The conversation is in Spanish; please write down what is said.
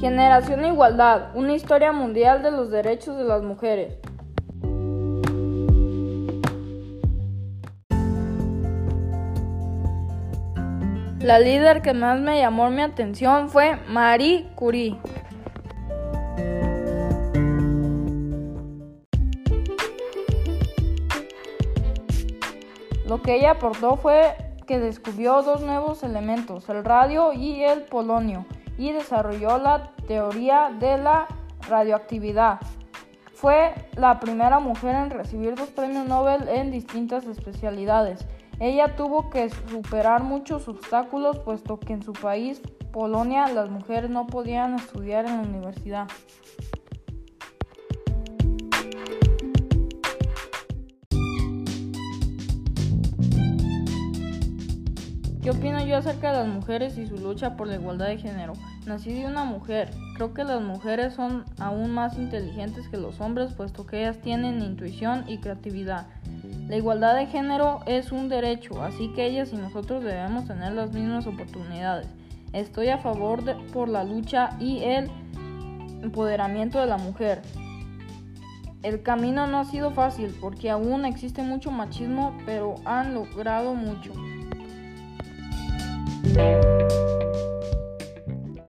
Generación Igualdad, una historia mundial de los derechos de las mujeres. La líder que más me llamó mi atención fue Marie Curie. Lo que ella aportó fue que descubrió dos nuevos elementos, el radio y el polonio, y desarrolló la teoría de la radioactividad. Fue la primera mujer en recibir dos premios Nobel en distintas especialidades. Ella tuvo que superar muchos obstáculos puesto que en su país, Polonia, las mujeres no podían estudiar en la universidad. ¿Qué opino yo acerca de las mujeres y su lucha por la igualdad de género? Nací de una mujer. Creo que las mujeres son aún más inteligentes que los hombres, puesto que ellas tienen intuición y creatividad. La igualdad de género es un derecho, así que ellas y nosotros debemos tener las mismas oportunidades. Estoy a favor de, por la lucha y el empoderamiento de la mujer. El camino no ha sido fácil porque aún existe mucho machismo, pero han logrado mucho. Thank you.